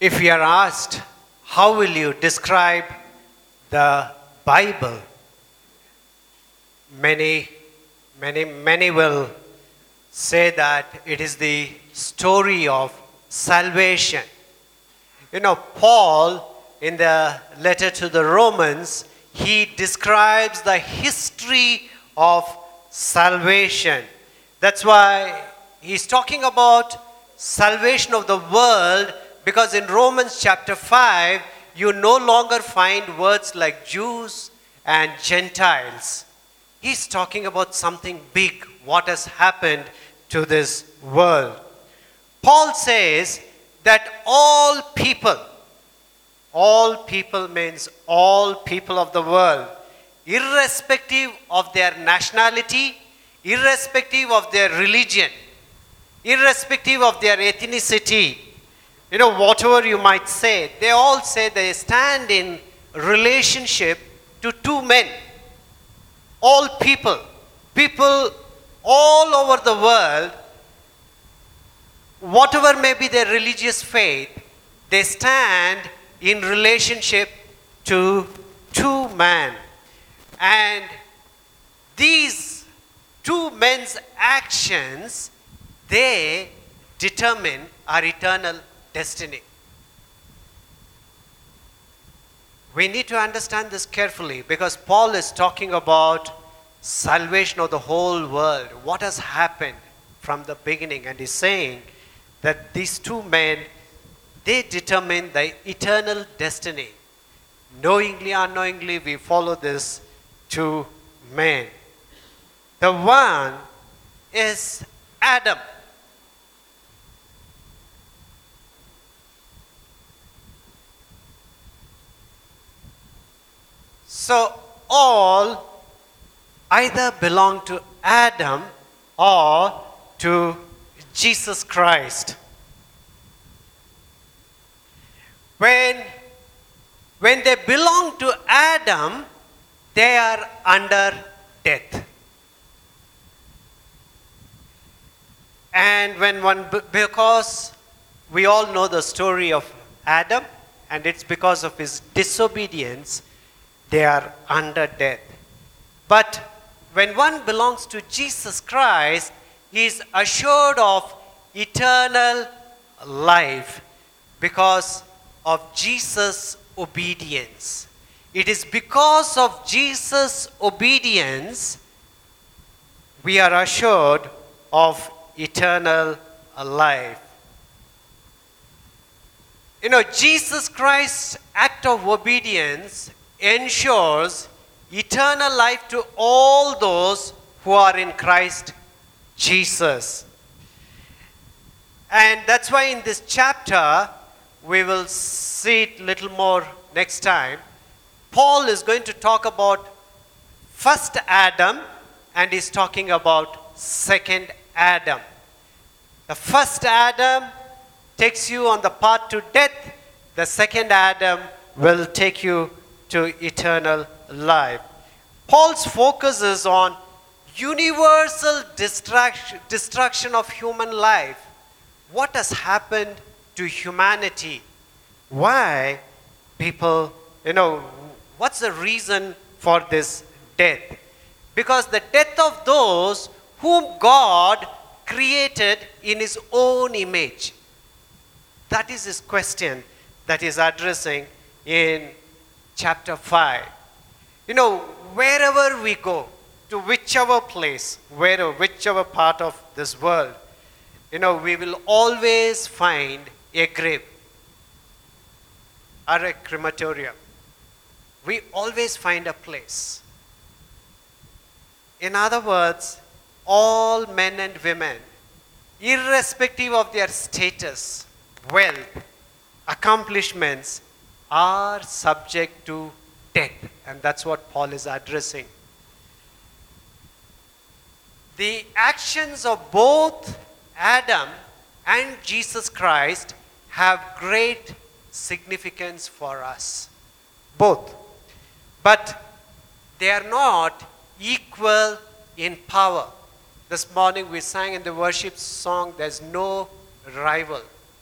If we are asked, how will you describe the Bible? Many, many, many will say that it is the story of salvation. You know, Paul, in the letter to the Romans, he describes the history of salvation. That's why he's talking about salvation of the world because in Romans chapter 5, you no longer find words like Jews and Gentiles. He's talking about something big, what has happened to this world. Paul says that all people, all people means all people of the world, irrespective of their nationality, irrespective of their religion, irrespective of their ethnicity, you know, whatever you might say, they all say they stand in relationship to two men. All people, people all over the world, whatever may be their religious faith, they stand in relationship to two men. And these two men's actions, they determine our eternal destiny. We need to understand this carefully because Paul is talking about salvation of the whole world, what has happened from the beginning, and he's saying that these two men they determine the eternal destiny. Knowingly, unknowingly, we follow this two men. The one is Adam. So all either belong to Adam or to Jesus Christ. When, when they belong to Adam, they are under death. And when one, because we all know the story of Adam, and it's because of his disobedience they are under death. But when one belongs to Jesus Christ, he is assured of eternal life because of Jesus' obedience. It is because of Jesus' obedience we are assured of eternal life. You know, Jesus Christ's act of obedience ensures eternal life to all those who are in Christ Jesus. And that's why in this chapter, we will see it a little more next time. Paul is going to talk about first Adam and he's talking about second Adam. The first Adam takes you on the path to death, the second Adam will take you to eternal life. Paul's focus is on universal destruction of human life. What has happened to humanity? Why people, you know, what's the reason for this death? Because the death of those whom God created in his own image. That is his question that he's addressing in chapter 5. You know, wherever we go, to whichever place, wherever, whichever part of this world, you know, we will always find a grave or a crematorium. We always find a place. In other words, all men and women, irrespective of their status, wealth, accomplishments, are subject to death. And that's what Paul is addressing. The actions of both Adam and Jesus Christ have great significance for us. Both. But they are not equal in power. This morning we sang in the worship song, There's no rival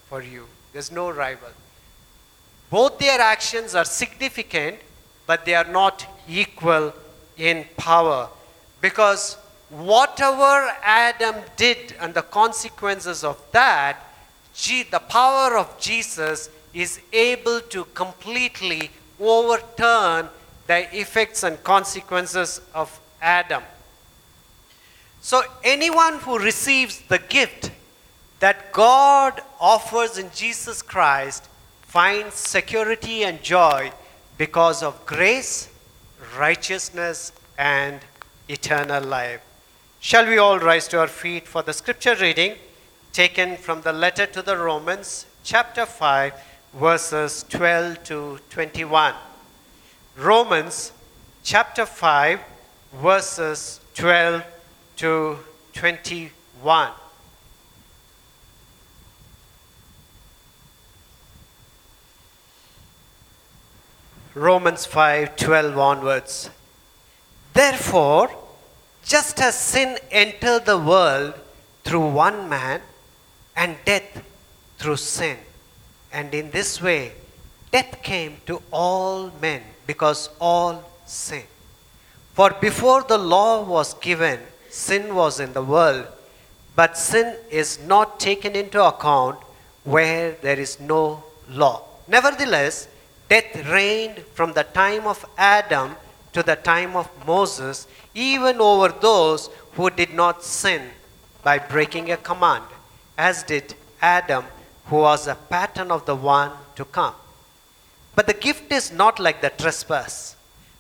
for you. There's no rival. Both their actions are significant, but they are not equal in power. Because whatever Adam did and the consequences of that, the power of Jesus is able to completely overturn the effects and consequences of Adam. So, anyone who receives the gift that God offers in Jesus Christ finds security and joy because of grace, righteousness, and eternal life. Shall we all rise to our feet for the scripture reading taken from the letter to the Romans, chapter 5, verses 12 to 21? Romans, chapter 5, verses 12 to 21. Romans 5:12 onwards. Therefore, just as sin entered the world through one man and death through sin, and in this way death came to all men because all sin. For before the law was given, sin was in the world, but sin is not taken into account where there is no law. Nevertheless, Death reigned from the time of Adam to the time of Moses, even over those who did not sin by breaking a command, as did Adam, who was a pattern of the one to come. But the gift is not like the trespass.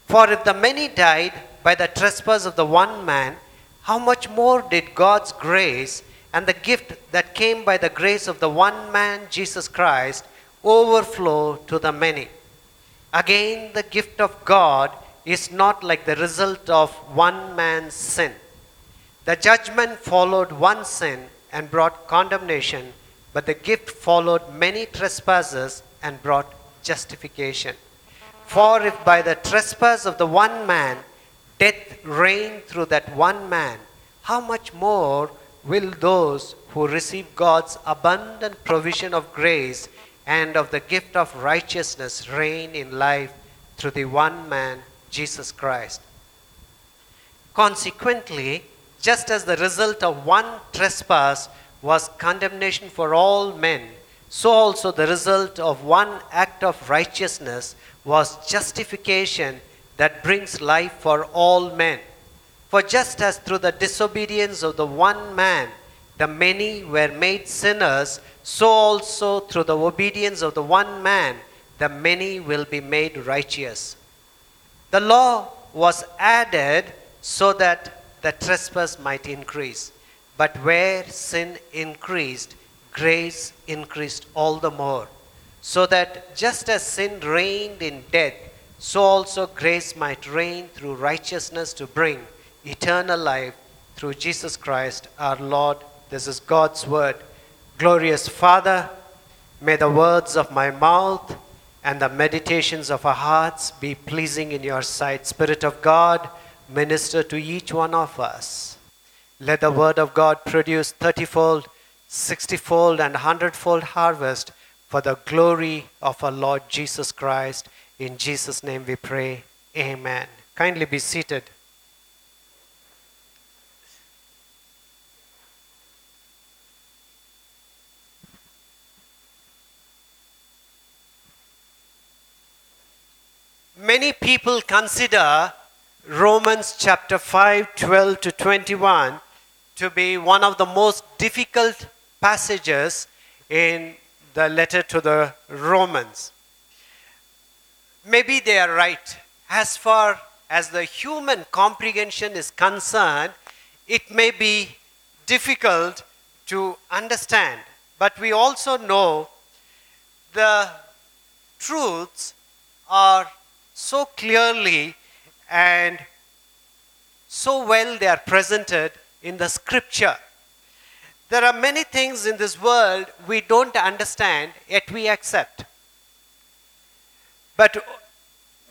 For if the many died by the trespass of the one man, how much more did God's grace and the gift that came by the grace of the one man, Jesus Christ, overflow to the many? Again, the gift of God is not like the result of one man's sin. The judgment followed one sin and brought condemnation, but the gift followed many trespasses and brought justification. For if by the trespass of the one man death reigned through that one man, how much more will those who receive God's abundant provision of grace and of the gift of righteousness reign in life through the one man, Jesus Christ. Consequently, just as the result of one trespass was condemnation for all men, so also the result of one act of righteousness was justification that brings life for all men. For just as through the disobedience of the one man the many were made sinners, so also through the obedience of the one man, the many will be made righteous. The law was added so that the trespass might increase. But where sin increased, grace increased all the more. So that just as sin reigned in death, so also grace might reign through righteousness to bring eternal life through Jesus Christ our Lord this is God's word. Glorious Father, may the words of my mouth and the meditations of our hearts be pleasing in your sight. Spirit of God, minister to each one of us. Let the word of God produce thirtyfold, sixtyfold, and hundredfold harvest for the glory of our Lord Jesus Christ. In Jesus' name we pray. Amen. Kindly be seated. Many people consider Romans chapter 5, 12 to 21 to be one of the most difficult passages in the letter to the Romans. Maybe they are right. As far as the human comprehension is concerned, it may be difficult to understand. But we also know the truths are so clearly and so well they are presented in the scripture. There are many things in this world we don't understand, yet we accept. But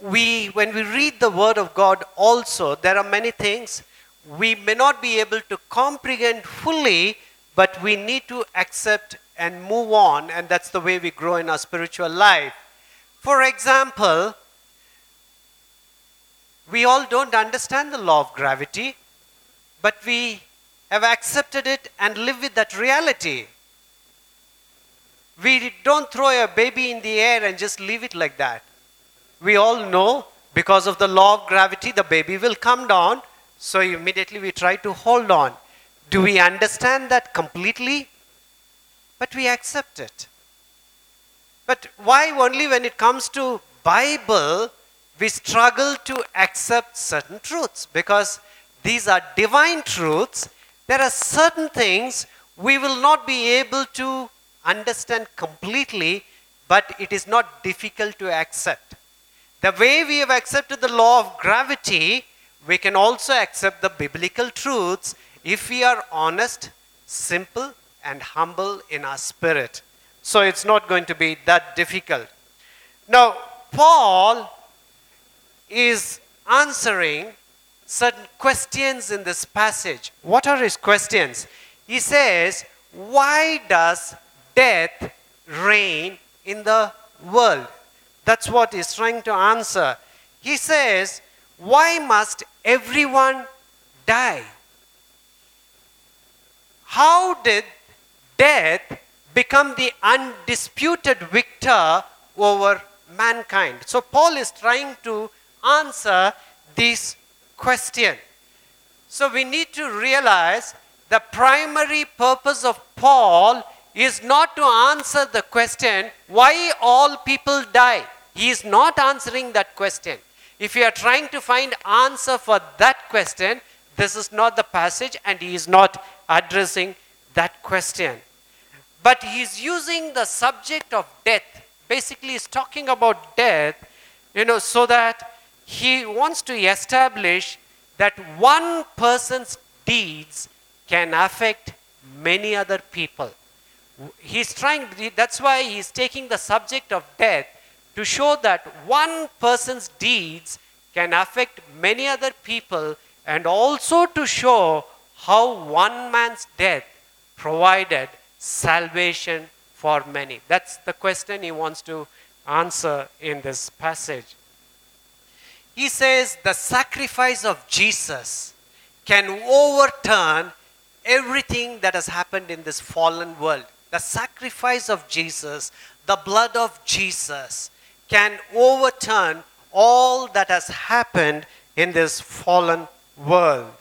we, when we read the Word of God, also, there are many things we may not be able to comprehend fully, but we need to accept and move on, and that's the way we grow in our spiritual life. For example, we all don't understand the law of gravity, but we have accepted it and live with that reality. We don't throw a baby in the air and just leave it like that. We all know because of the law of gravity, the baby will come down, so immediately we try to hold on. Do we understand that completely? But we accept it. But why only when it comes to Bible we struggle to accept certain truths because these are divine truths. There are certain things we will not be able to understand completely, but it is not difficult to accept. The way we have accepted the law of gravity, we can also accept the biblical truths if we are honest, simple, and humble in our spirit. So it's not going to be that difficult. Now, Paul is answering certain questions in this passage. What are his questions? He says, Why does death reign in the world? That's what he's trying to answer. He says, Why must everyone die? How did death become the undisputed victor over mankind? So, Paul is trying to answer this question. So we need to realize the primary purpose of Paul is not to answer the question why all people die. He is not answering that question. If you are trying to find answer for that question, this is not the passage and he is not addressing that question. But he is using the subject of death. Basically, he's talking about death, you know, so that he wants to establish that one person's deeds can affect many other people. He's trying, that's why he's taking the subject of death to show that one person's deeds can affect many other people and also to show how one man's death provided salvation for many. That's the question he wants to answer in this passage. He says the sacrifice of Jesus can overturn everything that has happened in this fallen world. The sacrifice of Jesus, the blood of Jesus, can overturn all that has happened in this fallen world.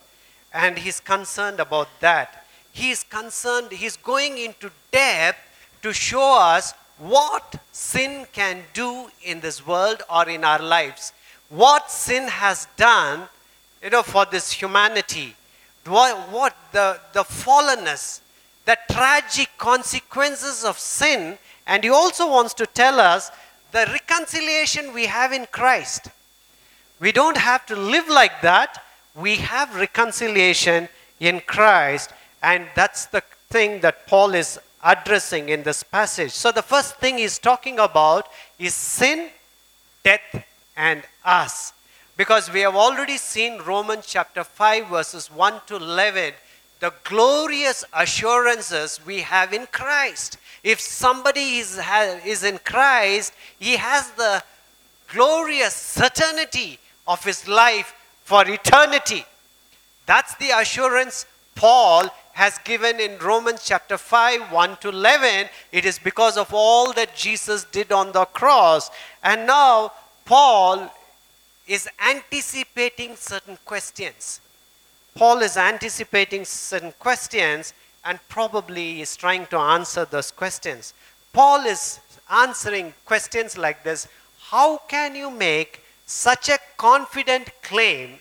And he's concerned about that. He's concerned, he's going into depth to show us what sin can do in this world or in our lives what sin has done, you know, for this humanity. What, what the, the fallenness, the tragic consequences of sin. And he also wants to tell us the reconciliation we have in Christ. We don't have to live like that. We have reconciliation in Christ. And that's the thing that Paul is addressing in this passage. So the first thing he's talking about is sin, death, and us. Because we have already seen Romans chapter 5, verses 1 to 11, the glorious assurances we have in Christ. If somebody is, is in Christ, he has the glorious certainty of his life for eternity. That's the assurance Paul has given in Romans chapter 5, 1 to 11. It is because of all that Jesus did on the cross. And now Paul is anticipating certain questions. Paul is anticipating certain questions and probably is trying to answer those questions. Paul is answering questions like this How can you make such a confident claim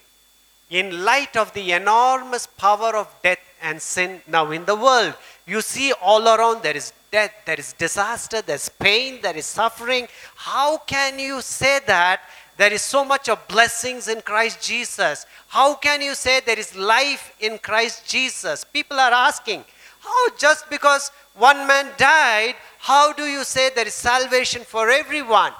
in light of the enormous power of death and sin now in the world? You see all around there is death, there is disaster, there's pain, there is suffering. How can you say that there is so much of blessings in Christ Jesus? How can you say there is life in Christ Jesus? People are asking, how just because one man died, how do you say there is salvation for everyone?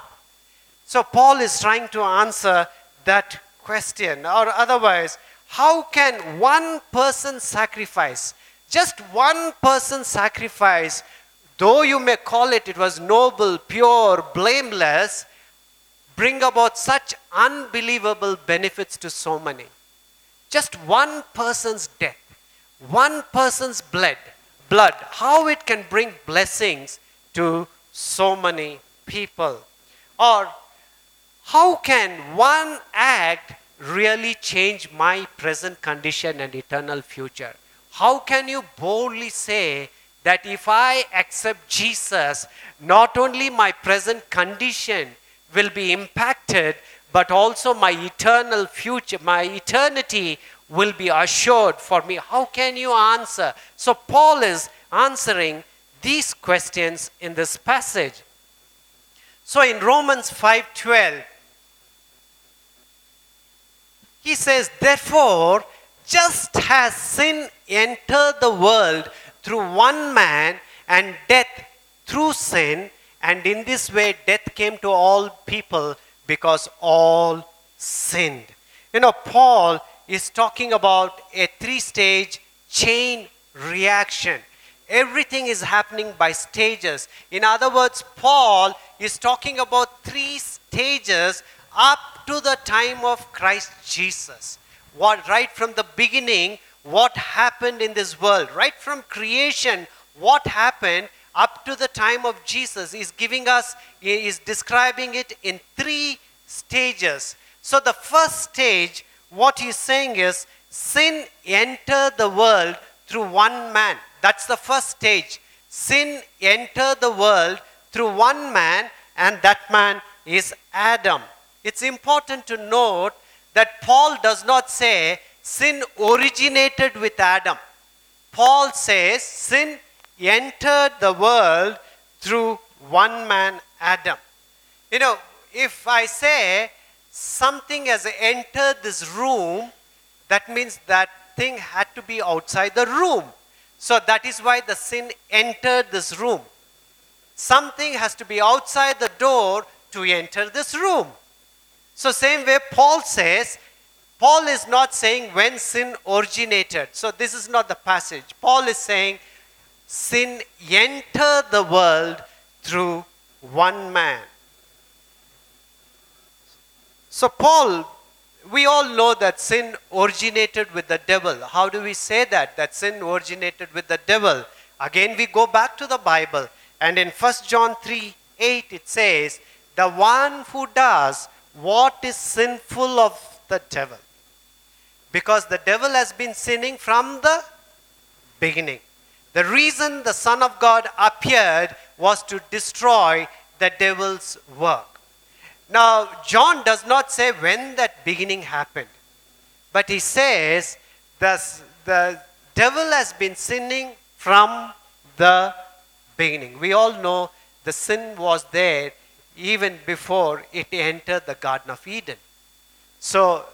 So Paul is trying to answer that question, or otherwise, how can one person sacrifice? Just one person's sacrifice, though you may call it it was noble, pure, blameless, bring about such unbelievable benefits to so many. Just one person's death, one person's blood, blood, how it can bring blessings to so many people. Or how can one act really change my present condition and eternal future? How can you boldly say that if I accept Jesus, not only my present condition will be impacted, but also my eternal future, my eternity will be assured for me. How can you answer? So, Paul is answering these questions in this passage. So, in Romans 5:12, he says, Therefore, just as sin entered the world through one man and death through sin, and in this way death came to all people because all sinned. You know, Paul is talking about a three stage chain reaction. Everything is happening by stages. In other words, Paul is talking about three stages up to the time of Christ Jesus. What right from the beginning, what happened in this world, right from creation, what happened up to the time of Jesus is giving us, is describing it in three stages. So the first stage, what he's saying is sin entered the world through one man. That's the first stage. Sin entered the world through one man, and that man is Adam. It's important to note that Paul does not say sin originated with Adam. Paul says sin entered the world through one man, Adam. You know, if I say something has entered this room, that means that thing had to be outside the room. So that is why the sin entered this room. Something has to be outside the door to enter this room. So, same way, Paul says, Paul is not saying when sin originated. So, this is not the passage. Paul is saying sin entered the world through one man. So, Paul, we all know that sin originated with the devil. How do we say that? That sin originated with the devil. Again, we go back to the Bible, and in 1 John 3 8, it says, The one who does what is sinful of the devil. Because the devil has been sinning from the beginning. The reason the Son of God appeared was to destroy the devil's work. Now, John does not say when that beginning happened, but he says the, the devil has been sinning from the beginning. We all know the sin was there even before it entered the Garden of Eden. So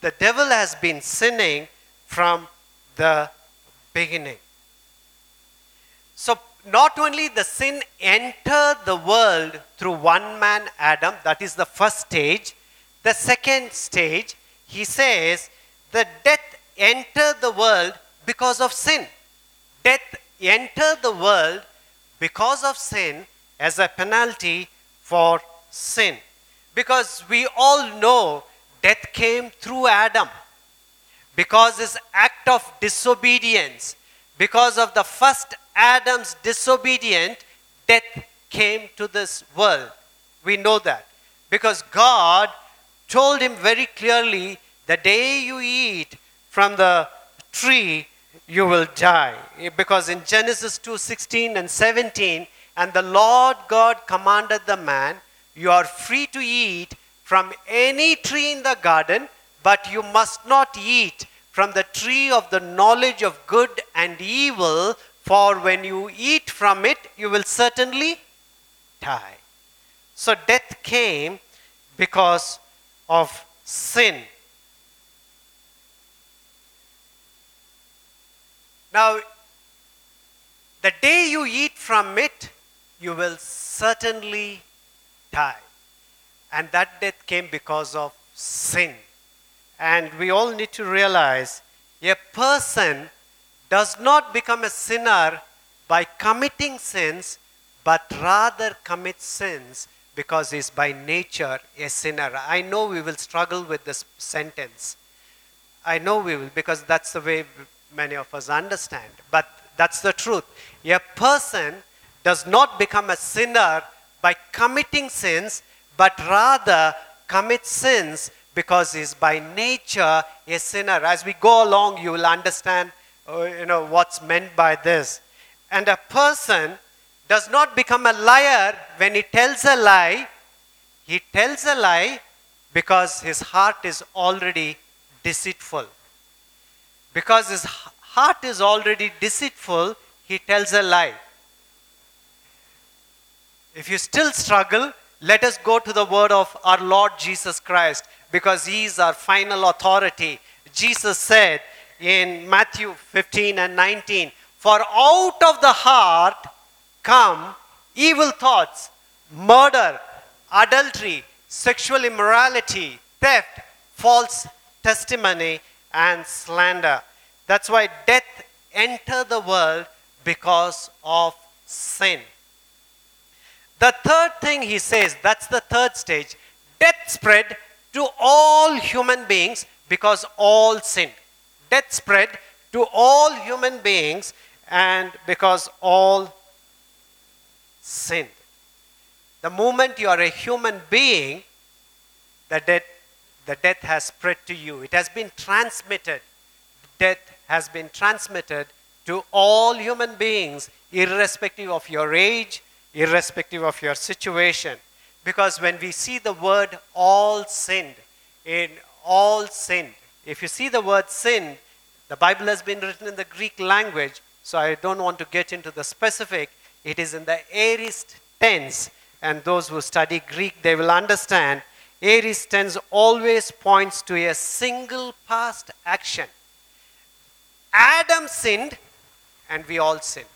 the devil has been sinning from the beginning. So not only the sin entered the world through one man, Adam, that is the first stage. The second stage, he says, the death entered the world because of sin. Death entered the world because of sin as a penalty for sin. Because we all know death came through Adam. Because his act of disobedience, because of the first Adam's disobedience, death came to this world. We know that. Because God told him very clearly the day you eat from the tree, you will die. Because in Genesis 2 16 and 17, and the Lord God commanded the man, You are free to eat from any tree in the garden, but you must not eat from the tree of the knowledge of good and evil, for when you eat from it, you will certainly die. So death came because of sin. Now, the day you eat from it, you will certainly die. And that death came because of sin. And we all need to realize a person does not become a sinner by committing sins, but rather commits sins because he's by nature a sinner. I know we will struggle with this sentence. I know we will because that's the way many of us understand. But that's the truth. A person does not become a sinner by committing sins, but rather commits sins because he's by nature a sinner. As we go along, you will understand uh, you know, what's meant by this. And a person does not become a liar when he tells a lie. He tells a lie because his heart is already deceitful. Because his heart is already deceitful, he tells a lie. If you still struggle, let us go to the word of our Lord Jesus Christ because he is our final authority. Jesus said in Matthew 15 and 19, For out of the heart come evil thoughts, murder, adultery, sexual immorality, theft, false testimony, and slander. That's why death entered the world because of sin. The third thing he says, that's the third stage, death spread to all human beings because all sinned. Death spread to all human beings and because all sinned. The moment you are a human being, the death, the death has spread to you. It has been transmitted. Death has been transmitted to all human beings, irrespective of your age, irrespective of your situation. Because when we see the word all sinned, in all sinned, if you see the word sin, the Bible has been written in the Greek language, so I don't want to get into the specific. It is in the aorist tense, and those who study Greek, they will understand. Aorist tense always points to a single past action. Adam sinned, and we all sinned.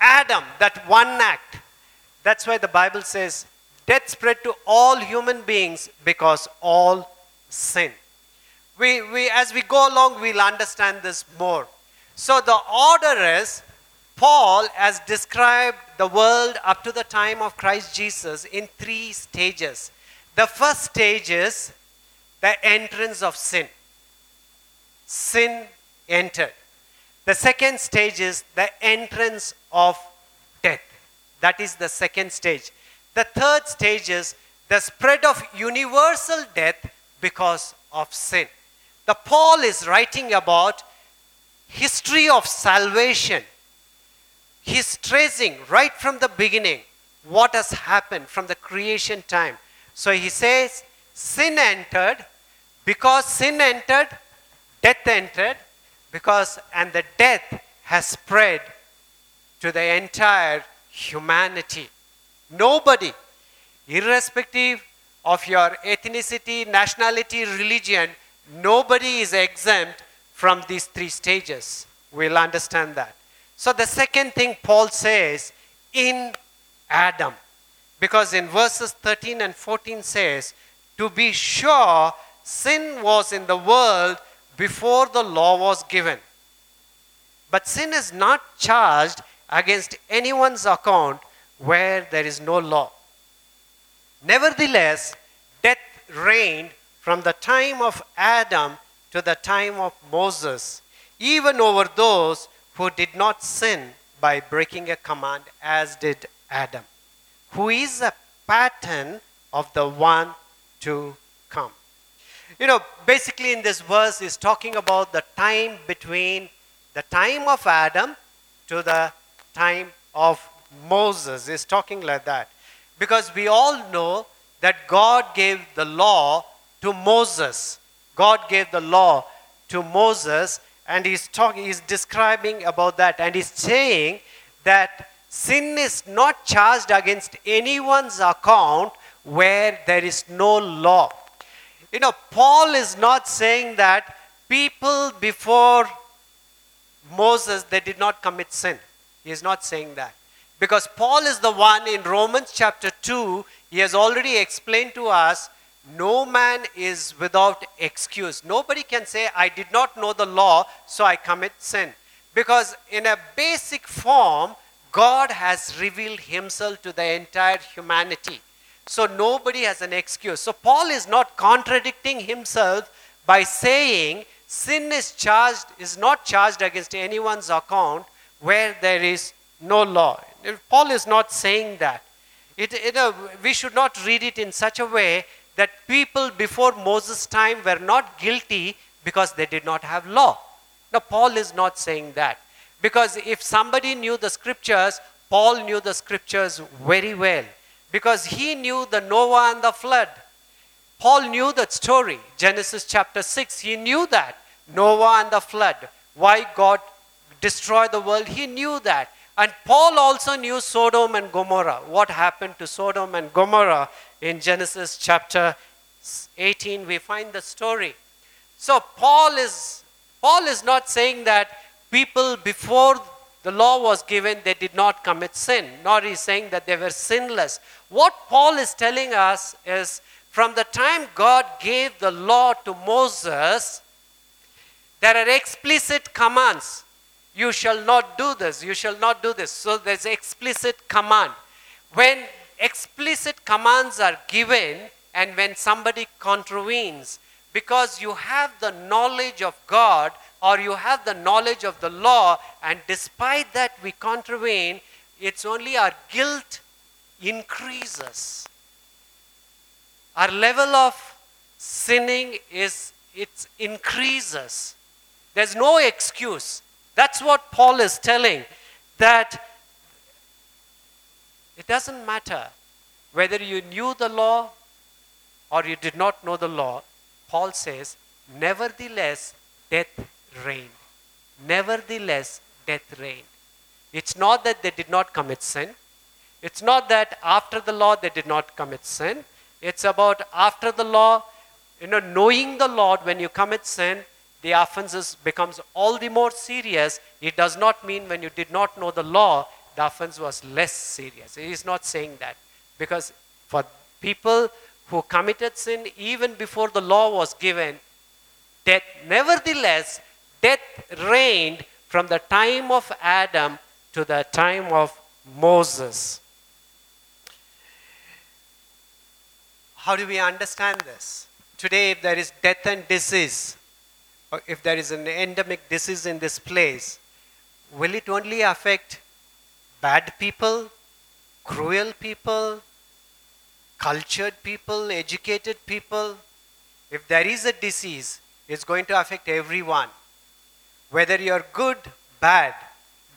Adam, that one act. That's why the Bible says death spread to all human beings because all sin. We, we, as we go along, we'll understand this more. So the order is Paul has described the world up to the time of Christ Jesus in three stages. The first stage is the entrance of sin. Sin entered. The second stage is the entrance of. That is the second stage. The third stage is the spread of universal death because of sin. The Paul is writing about history of salvation. He's tracing right from the beginning what has happened from the creation time. So he says, sin entered, because sin entered, death entered, because and the death has spread to the entire humanity. Nobody, irrespective of your ethnicity, nationality, religion, nobody is exempt from these three stages. We'll understand that. So, the second thing Paul says in Adam, because in verses 13 and 14 says, To be sure, sin was in the world before the law was given. But sin is not charged against anyone's account where there is no law. Nevertheless, death reigned from the time of Adam to the time of Moses, even over those who did not sin by breaking a command, as did Adam, who is a pattern of the one to come. You know, basically, in this verse, is talking about the time between the time of Adam to the time of Moses. Is talking like that. Because we all know that God gave the law to Moses. God gave the law to Moses, and he's talking, he's describing about that, and he's saying that sin is not charged against anyone's account where there is no law. You know, Paul is not saying that people before Moses they did not commit sin. He is not saying that. Because Paul is the one in Romans chapter 2, he has already explained to us no man is without excuse. Nobody can say, I did not know the law, so I commit sin. Because in a basic form, God has revealed himself to the entire humanity. So nobody has an excuse. So Paul is not contradicting himself by saying sin is charged is not charged against anyone's account where there is no law. Paul is not saying that. It, we should not read it in such a way that people before Moses' time were not guilty because they did not have law. Now, Paul is not saying that. Because if somebody knew the scriptures, Paul knew the scriptures very well. Because he knew the Noah and the flood. Paul knew that story, Genesis chapter 6. He knew that. Noah and the flood. Why God destroyed the world, he knew that. And Paul also knew Sodom and Gomorrah. What happened to Sodom and Gomorrah in Genesis chapter 18, we find the story. So Paul is Paul is not saying that people before the law was given they did not commit sin, nor is saying that they were sinless. What Paul is telling us is from the time God gave the law to Moses, there are explicit commands. You shall not do this, you shall not do this. So there's explicit command. When explicit commands are given and when somebody contravenes, because you have the knowledge of God or you have the knowledge of the law, and despite that we contravene, it's only our guilt increases. Our level of sinning is it increases. There's no excuse. That's what Paul is telling. That it doesn't matter whether you knew the law or you did not know the law. Paul says, nevertheless, death reigned. Nevertheless, death reigned. It's not that they did not commit sin. It's not that after the law they did not commit sin. It's about after the law, you know, knowing the Lord when you commit sin, the offense becomes all the more serious. It does not mean when you did not know the law, the offense was less serious. He is not saying that. Because for people who committed sin even before the law was given, death, nevertheless, death reigned from the time of Adam to the time of Moses. How do we understand this? Today, if there is death and disease, or if there is an endemic disease in this place, will it only affect bad people, cruel people, cultured people, educated people? If there is a disease, it's going to affect everyone. Whether you're good, bad,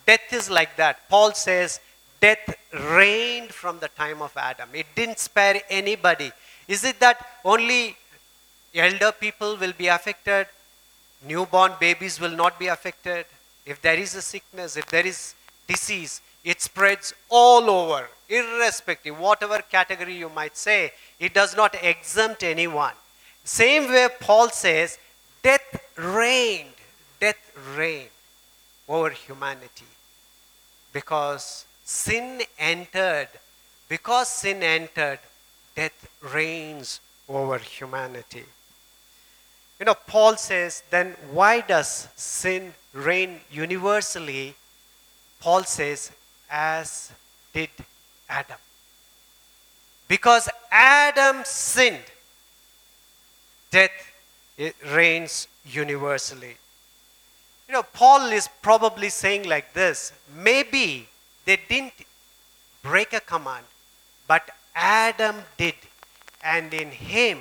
death is like that. Paul says, death reigned from the time of Adam. It didn't spare anybody. Is it that only elder people will be affected? Newborn babies will not be affected. If there is a sickness, if there is disease, it spreads all over, irrespective, whatever category you might say, it does not exempt anyone. Same way Paul says, death reigned, death reigned over humanity. Because sin entered, because sin entered, death reigns over humanity. You know, Paul says, then why does sin reign universally? Paul says, as did Adam. Because Adam sinned, death it reigns universally. You know, Paul is probably saying like this maybe they didn't break a command, but Adam did. And in him,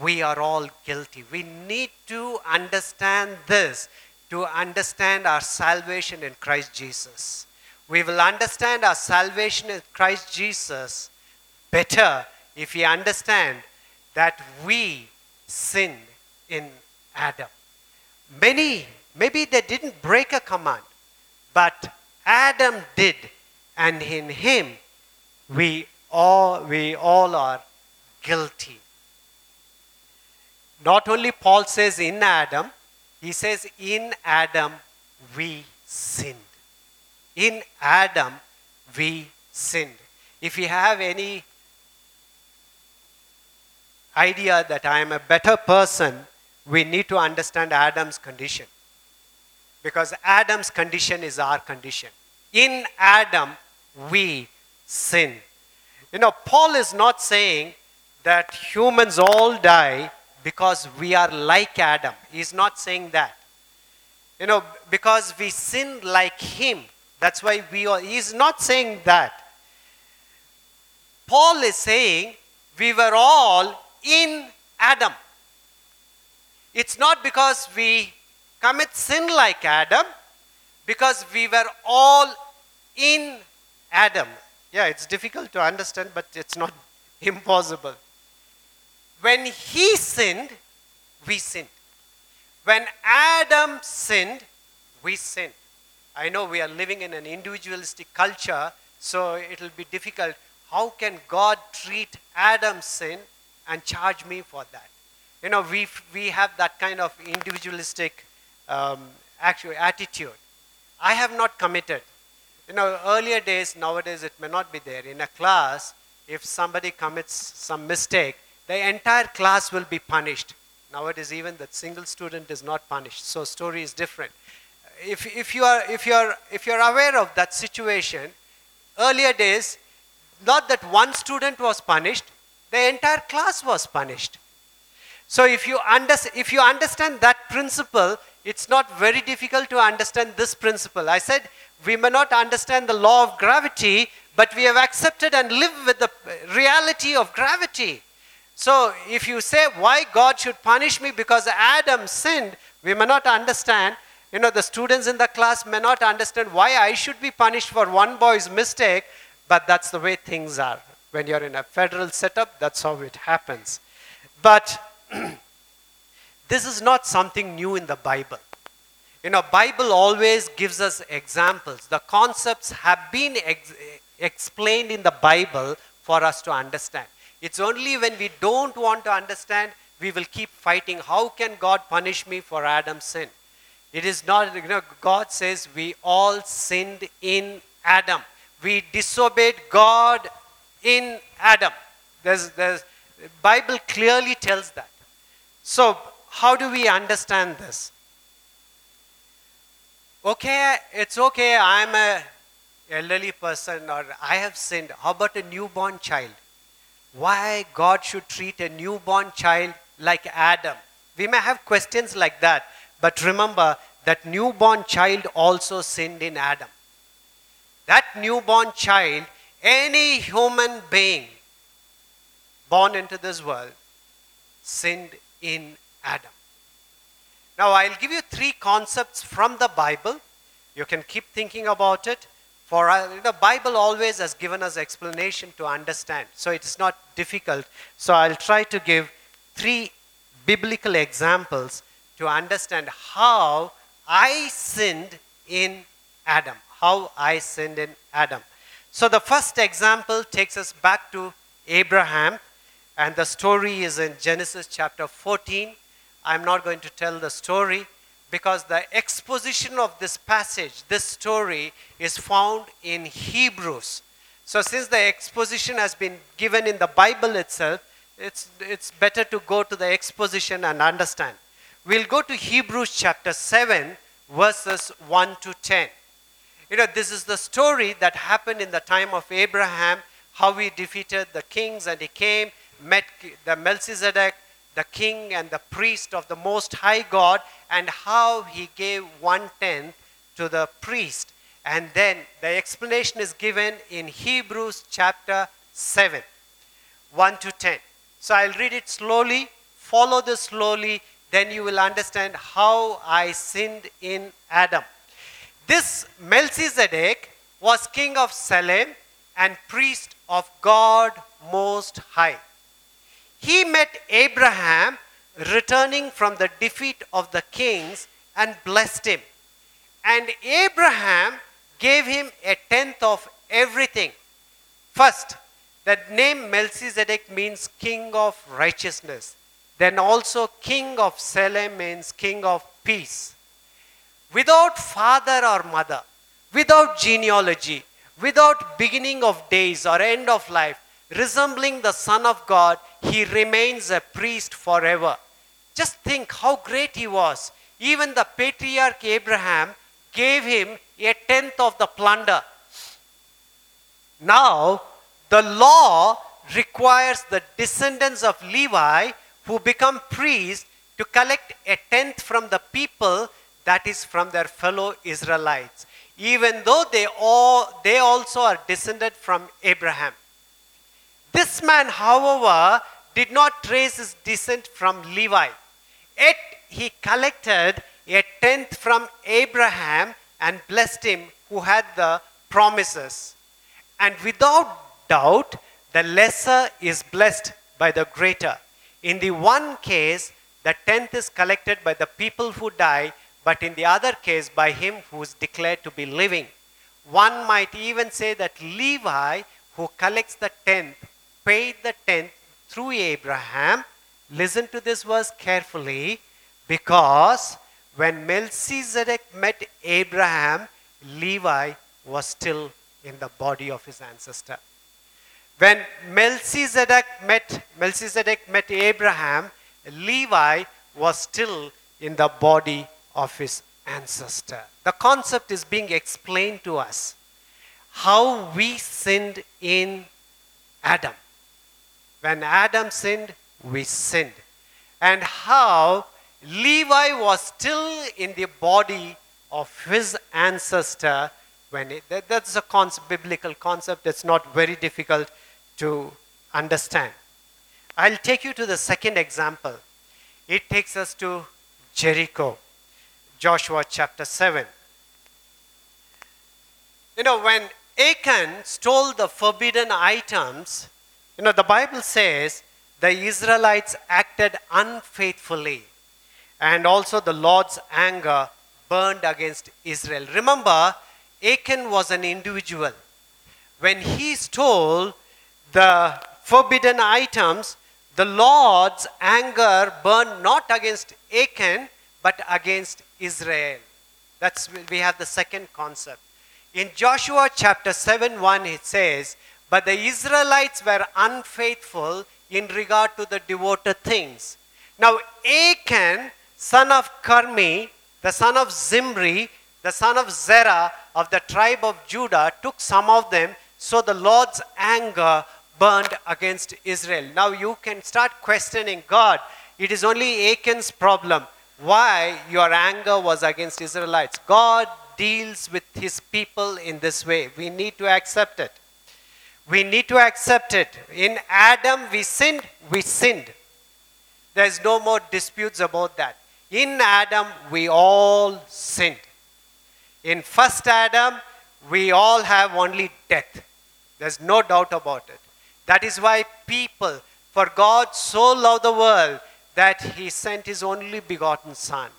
we are all guilty. We need to understand this to understand our salvation in Christ Jesus. We will understand our salvation in Christ Jesus better if we understand that we sinned in Adam. Many, maybe they didn't break a command, but Adam did, and in him we all, we all are guilty. Not only Paul says in Adam, he says in Adam we sinned. In Adam we sinned. If you have any idea that I am a better person, we need to understand Adam's condition. Because Adam's condition is our condition. In Adam we sin. You know, Paul is not saying that humans all die because we are like Adam. He's not saying that. You know, because we sin like him. That's why we are. He's not saying that. Paul is saying we were all in Adam. It's not because we commit sin like Adam, because we were all in Adam. Yeah, it's difficult to understand, but it's not impossible. When he sinned, we sinned. When Adam sinned, we sinned. I know we are living in an individualistic culture, so it'll be difficult. How can God treat Adam's sin and charge me for that? You know, we, we have that kind of individualistic um, actual attitude. I have not committed. You know, earlier days, nowadays it may not be there. In a class, if somebody commits some mistake, the entire class will be punished. Nowadays, even that single student is not punished. So, story is different. If, if, you are, if, you are, if you are aware of that situation, earlier days, not that one student was punished, the entire class was punished. So, if you, under, if you understand that principle, it's not very difficult to understand this principle. I said we may not understand the law of gravity, but we have accepted and live with the reality of gravity. So, if you say why God should punish me because Adam sinned, we may not understand. You know, the students in the class may not understand why I should be punished for one boy's mistake, but that's the way things are. When you're in a federal setup, that's how it happens. But this is not something new in the Bible. You know, Bible always gives us examples. The concepts have been ex- explained in the Bible for us to understand. It's only when we don't want to understand, we will keep fighting. How can God punish me for Adam's sin? It is not, you know, God says we all sinned in Adam. We disobeyed God in Adam. There's, there's, the Bible clearly tells that. So, how do we understand this? Okay, it's okay, I'm a elderly person or I have sinned. How about a newborn child? Why God should treat a newborn child like Adam? We may have questions like that, but remember that newborn child also sinned in Adam. That newborn child, any human being born into this world, sinned in Adam. Now, I'll give you three concepts from the Bible. You can keep thinking about it. For uh, the Bible always has given us explanation to understand, so it's not difficult. So I'll try to give three biblical examples to understand how I sinned in Adam. How I sinned in Adam. So the first example takes us back to Abraham, and the story is in Genesis chapter 14. I'm not going to tell the story because the exposition of this passage, this story, is found in Hebrews. So, since the exposition has been given in the Bible itself, it's, it's better to go to the exposition and understand. We'll go to Hebrews chapter 7, verses 1 to 10. You know, this is the story that happened in the time of Abraham, how he defeated the kings and he came, met the Melchizedek, the king and the priest of the Most High God, and how he gave one tenth to the priest. And then the explanation is given in Hebrews chapter 7, 1 to 10. So I'll read it slowly, follow this slowly, then you will understand how I sinned in Adam. This Melchizedek was king of Salem and priest of God Most High. He met Abraham returning from the defeat of the kings and blessed him. And Abraham gave him a tenth of everything. First, the name Melchizedek means king of righteousness. Then also king of Salem means king of peace. Without father or mother, without genealogy, without beginning of days or end of life, resembling the Son of God, he remains a priest forever. Just think how great he was. Even the patriarch Abraham gave him a tenth of the plunder. Now, the law requires the descendants of Levi who become priests to collect a tenth from the people that is from their fellow Israelites, even though they, all, they also are descended from Abraham. This man, however, did not trace his descent from Levi. Yet he collected a tenth from Abraham and blessed him who had the promises. And without doubt, the lesser is blessed by the greater. In the one case, the tenth is collected by the people who die, but in the other case, by him who is declared to be living. One might even say that Levi, who collects the tenth, paid the tenth through Abraham. Listen to this verse carefully because when Melchizedek met Abraham, Levi was still in the body of his ancestor. When Melchizedek met Melchizedek met Abraham, Levi was still in the body of his ancestor. The concept is being explained to us. How we sinned in Adam. When Adam sinned, we sinned. And how Levi was still in the body of his ancestor when it, that, that's a concept, biblical concept that's not very difficult to understand. I'll take you to the second example. It takes us to Jericho, Joshua chapter 7. You know, when Achan stole the forbidden items, you know, the Bible says the Israelites acted unfaithfully, and also the Lord's anger burned against Israel. Remember, Achan was an individual. When he stole the forbidden items, the Lord's anger burned not against Achan, but against Israel. That's we have the second concept. In Joshua chapter 7 1, it says, But the Israelites were unfaithful in regard to the devoted things. Now, Achan, son of Carmi, the son of Zimri, the son of Zerah of the tribe of Judah, took some of them, so the Lord's anger burned against Israel. Now you can start questioning God. It is only Achan's problem. Why your anger was against Israelites? God deals with his people in this way. We need to accept it. We need to accept it. In Adam, we sinned, we sinned. There's no more disputes about that. In Adam, we all sinned. In first Adam, we all have only death. There's no doubt about it. That is why people, for God so loved the world that he sent his only begotten Son.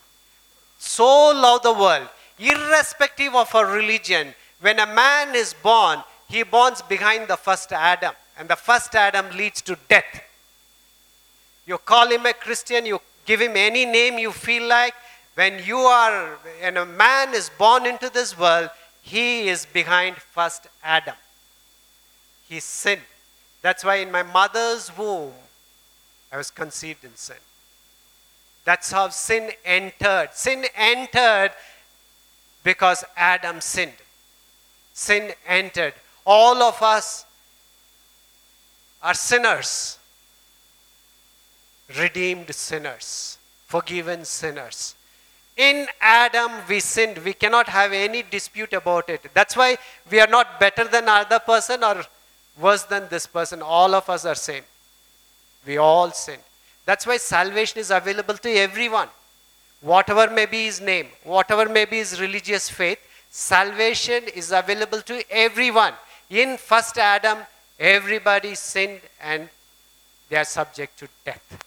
So loved the world, irrespective of our religion. When a man is born, he borns behind the first Adam, and the first Adam leads to death. You call him a Christian, you give him any name you feel like. When you are, and a man is born into this world, he is behind first Adam. He sinned. That's why in my mother's womb, I was conceived in sin. That's how sin entered. Sin entered because Adam sinned. Sin entered. All of us are sinners, redeemed sinners, forgiven sinners. In Adam, we sinned. We cannot have any dispute about it. That's why we are not better than other person or worse than this person. All of us are same. We all sinned. That's why salvation is available to everyone. Whatever may be his name, whatever may be his religious faith, salvation is available to everyone. In first Adam, everybody sinned and they are subject to death.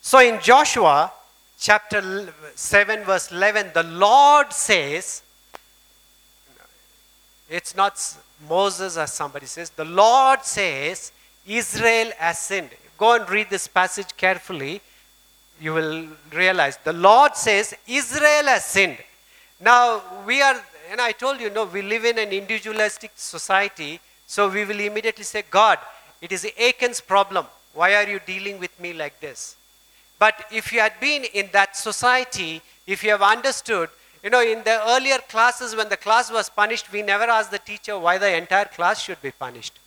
So in Joshua chapter 7, verse 11, the Lord says, it's not Moses as somebody says, the Lord says, Israel has sinned. Go and read this passage carefully. You will realize the Lord says, Israel has sinned. Now, we are, and I told you, no, we live in an individualistic society, so we will immediately say, God, it is Achan's problem. Why are you dealing with me like this? But if you had been in that society, if you have understood, You know, in the earlier classes, when the class was punished, we never asked the teacher why the entire class should be punished.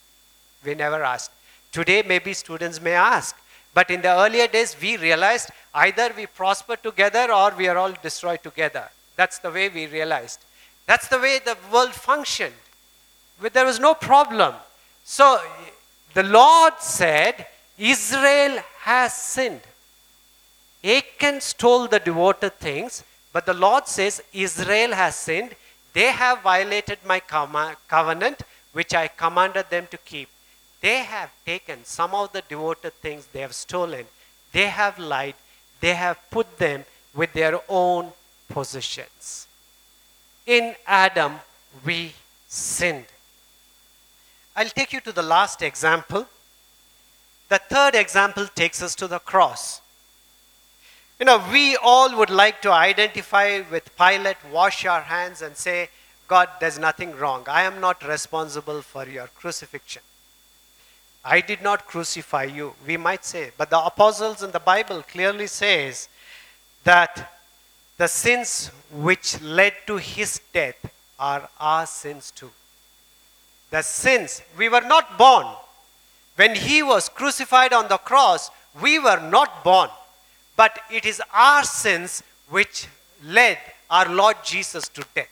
We never asked. Today, maybe students may ask. But in the earlier days, we realized either we prosper together or we are all destroyed together. That's the way we realized. That's the way the world functioned. But There was no problem. So the Lord said, Israel has sinned. Achan stole the devoted things, but the Lord says, Israel has sinned. They have violated my covenant, which I commanded them to keep. They have taken some of the devoted things they have stolen. They have lied. They have put them with their own possessions. In Adam, we sinned. I'll take you to the last example. The third example takes us to the cross. You know, we all would like to identify with Pilate, wash our hands, and say, God, there's nothing wrong. I am not responsible for your crucifixion. I did not crucify you, we might say. But the apostles in the Bible clearly says that the sins which led to his death are our sins too. The sins, we were not born. When he was crucified on the cross, we were not born. But it is our sins which led our Lord Jesus to death.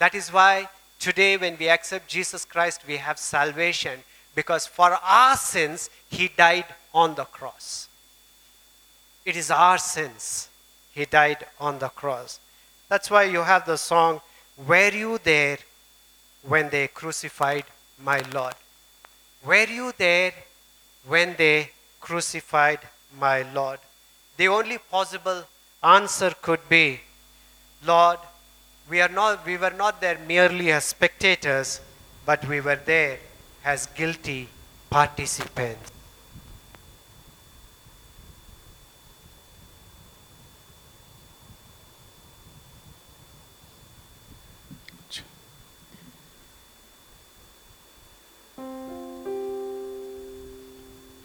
That is why today, when we accept Jesus Christ, we have salvation because for our sins, He died on the cross. It is our sins. He died on the cross. That's why you have the song, Were You There When They Crucified My Lord? Were you there when they crucified my Lord? The only possible answer could be, Lord, we, are not, we were not there merely as spectators, but we were there as guilty participants.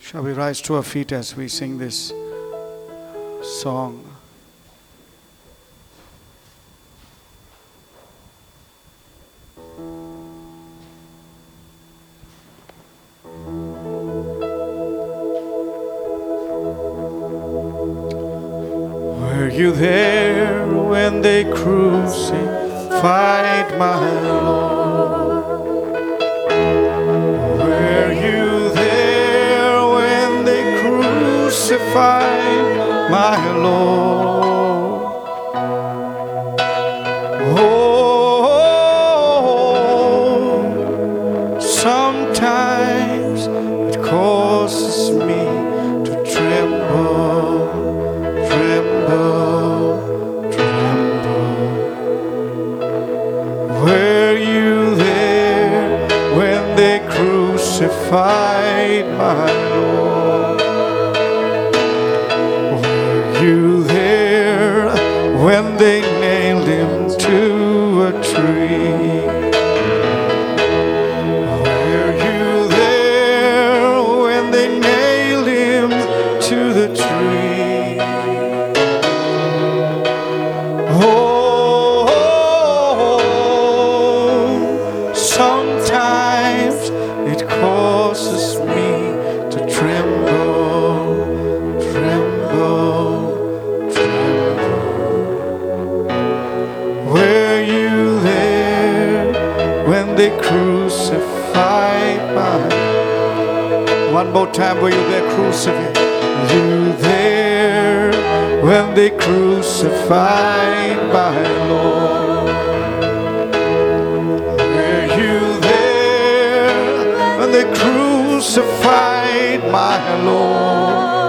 Shall we rise to our feet as we sing this song? Oh, time, were you there when they crucified? My? One more time were you there when they crucified my Lord? Were you there when they crucified my Lord?